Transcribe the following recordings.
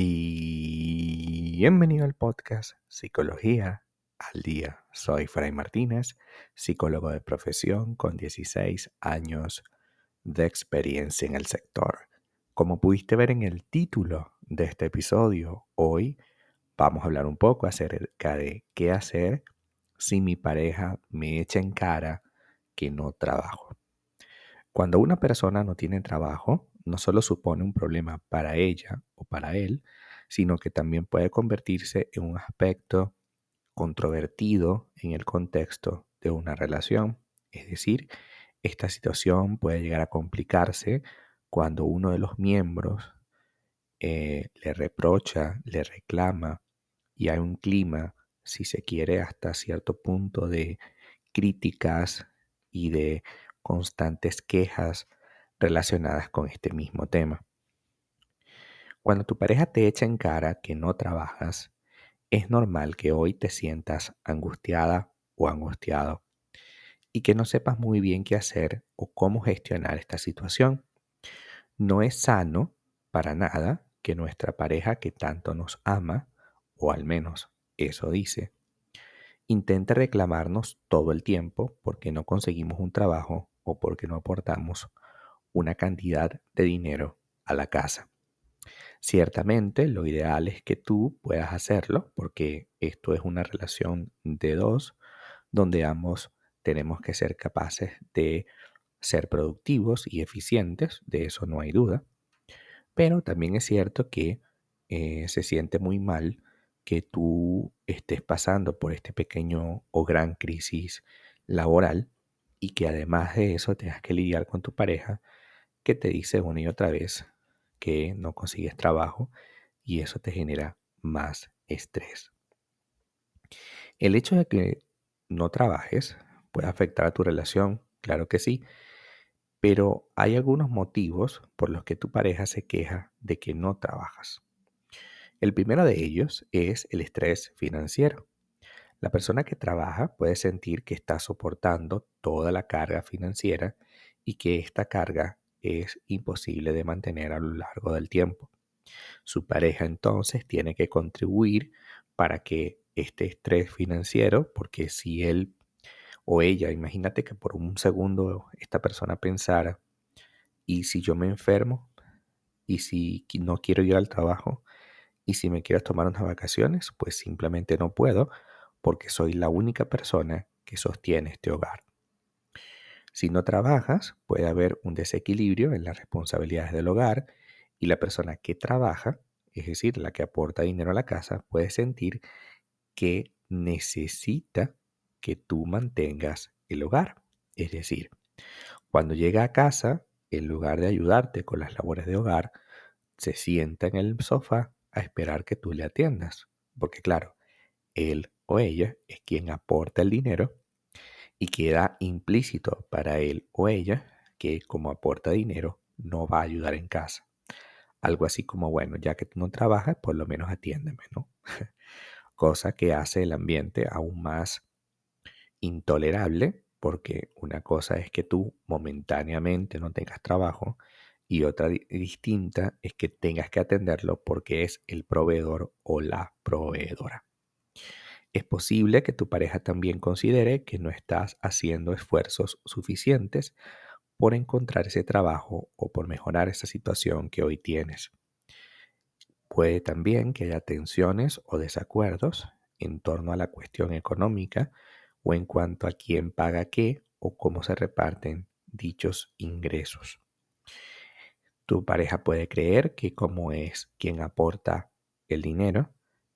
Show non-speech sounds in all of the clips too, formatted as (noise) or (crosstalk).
Bienvenido al podcast Psicología al Día. Soy Fray Martínez, psicólogo de profesión con 16 años de experiencia en el sector. Como pudiste ver en el título de este episodio, hoy vamos a hablar un poco acerca de qué hacer si mi pareja me echa en cara que no trabajo. Cuando una persona no tiene trabajo, no solo supone un problema para ella o para él, sino que también puede convertirse en un aspecto controvertido en el contexto de una relación. Es decir, esta situación puede llegar a complicarse cuando uno de los miembros eh, le reprocha, le reclama y hay un clima, si se quiere, hasta cierto punto de críticas y de constantes quejas relacionadas con este mismo tema. Cuando tu pareja te echa en cara que no trabajas, es normal que hoy te sientas angustiada o angustiado y que no sepas muy bien qué hacer o cómo gestionar esta situación. No es sano para nada que nuestra pareja que tanto nos ama, o al menos eso dice, intente reclamarnos todo el tiempo porque no conseguimos un trabajo o porque no aportamos una cantidad de dinero a la casa. Ciertamente lo ideal es que tú puedas hacerlo porque esto es una relación de dos donde ambos tenemos que ser capaces de ser productivos y eficientes, de eso no hay duda. Pero también es cierto que eh, se siente muy mal que tú estés pasando por este pequeño o gran crisis laboral y que además de eso tengas que lidiar con tu pareja que te dice una y otra vez que no consigues trabajo y eso te genera más estrés. El hecho de que no trabajes puede afectar a tu relación, claro que sí, pero hay algunos motivos por los que tu pareja se queja de que no trabajas. El primero de ellos es el estrés financiero. La persona que trabaja puede sentir que está soportando toda la carga financiera y que esta carga es imposible de mantener a lo largo del tiempo. Su pareja entonces tiene que contribuir para que este estrés financiero, porque si él o ella, imagínate que por un segundo esta persona pensara, ¿y si yo me enfermo? ¿Y si no quiero ir al trabajo? ¿Y si me quiero tomar unas vacaciones? Pues simplemente no puedo porque soy la única persona que sostiene este hogar. Si no trabajas, puede haber un desequilibrio en las responsabilidades del hogar y la persona que trabaja, es decir, la que aporta dinero a la casa, puede sentir que necesita que tú mantengas el hogar. Es decir, cuando llega a casa, en lugar de ayudarte con las labores de hogar, se sienta en el sofá a esperar que tú le atiendas. Porque claro, él o ella es quien aporta el dinero y queda implícito para él o ella que como aporta dinero no va a ayudar en casa. Algo así como, bueno, ya que tú no trabajas, por lo menos atiéndeme, ¿no? (laughs) Cosa que hace el ambiente aún más intolerable porque una cosa es que tú momentáneamente no tengas trabajo y otra distinta es que tengas que atenderlo porque es el proveedor o la proveedora. Es posible que tu pareja también considere que no estás haciendo esfuerzos suficientes por encontrar ese trabajo o por mejorar esa situación que hoy tienes. Puede también que haya tensiones o desacuerdos en torno a la cuestión económica o en cuanto a quién paga qué o cómo se reparten dichos ingresos. Tu pareja puede creer que como es quien aporta el dinero,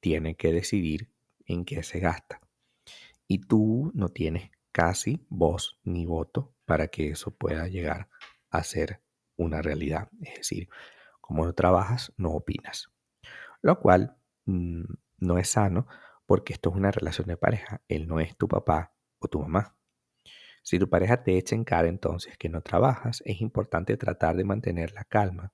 tiene que decidir en qué se gasta. Y tú no tienes casi voz ni voto para que eso pueda llegar a ser una realidad. Es decir, como no trabajas, no opinas. Lo cual mm, no es sano porque esto es una relación de pareja. Él no es tu papá o tu mamá. Si tu pareja te echa en cara entonces que no trabajas, es importante tratar de mantener la calma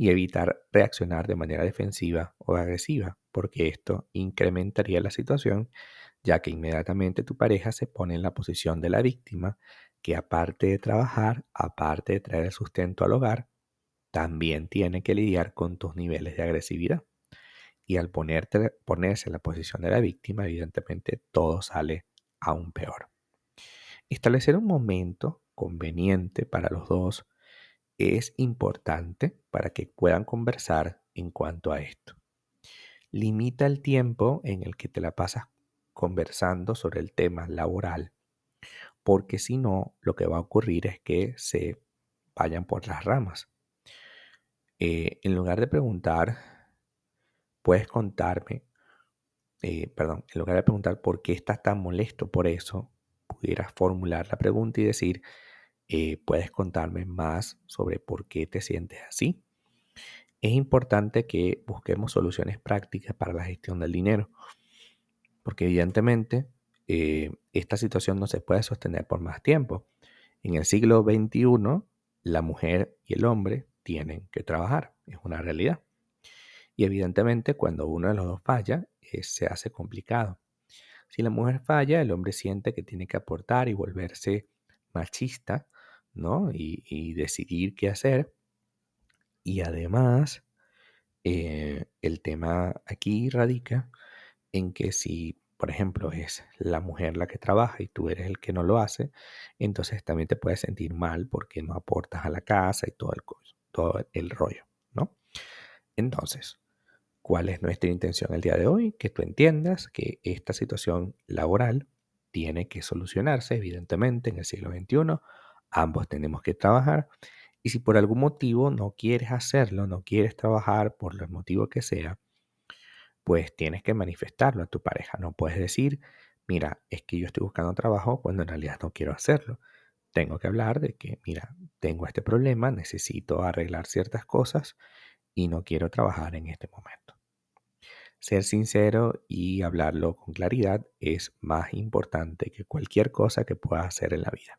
y evitar reaccionar de manera defensiva o agresiva, porque esto incrementaría la situación, ya que inmediatamente tu pareja se pone en la posición de la víctima, que aparte de trabajar, aparte de traer el sustento al hogar, también tiene que lidiar con tus niveles de agresividad. Y al ponerse en la posición de la víctima, evidentemente todo sale aún peor. Establecer un momento conveniente para los dos es importante para que puedan conversar en cuanto a esto. Limita el tiempo en el que te la pasas conversando sobre el tema laboral, porque si no, lo que va a ocurrir es que se vayan por las ramas. Eh, en lugar de preguntar, puedes contarme, eh, perdón, en lugar de preguntar por qué estás tan molesto por eso, pudieras formular la pregunta y decir, eh, puedes contarme más sobre por qué te sientes así. Es importante que busquemos soluciones prácticas para la gestión del dinero, porque evidentemente esta situación no se puede sostener por más tiempo. En el siglo XXI, la mujer y el hombre tienen que trabajar, es una realidad. Y evidentemente cuando uno de los dos falla, eh, se hace complicado. Si la mujer falla, el hombre siente que tiene que aportar y volverse machista, ¿no? Y, decidir qué hacer. Y además, eh, el tema aquí radica en que si por ejemplo, es la mujer la que trabaja y tú eres el que no lo hace, entonces también te puedes sentir mal porque no aportas a la casa y todo el, todo el rollo, ¿no? Entonces, ¿cuál es nuestra intención el día de hoy? Que tú entiendas que esta situación laboral tiene que solucionarse, evidentemente, en el siglo XXI. Ambos tenemos que trabajar. Y si por algún motivo no quieres hacerlo, no quieres trabajar por el motivo que sea, pues tienes que manifestarlo a tu pareja. No puedes decir, mira, es que yo estoy buscando trabajo cuando en realidad no quiero hacerlo. Tengo que hablar de que, mira, tengo este problema, necesito arreglar ciertas cosas y no quiero trabajar en este momento. Ser sincero y hablarlo con claridad es más importante que cualquier cosa que puedas hacer en la vida.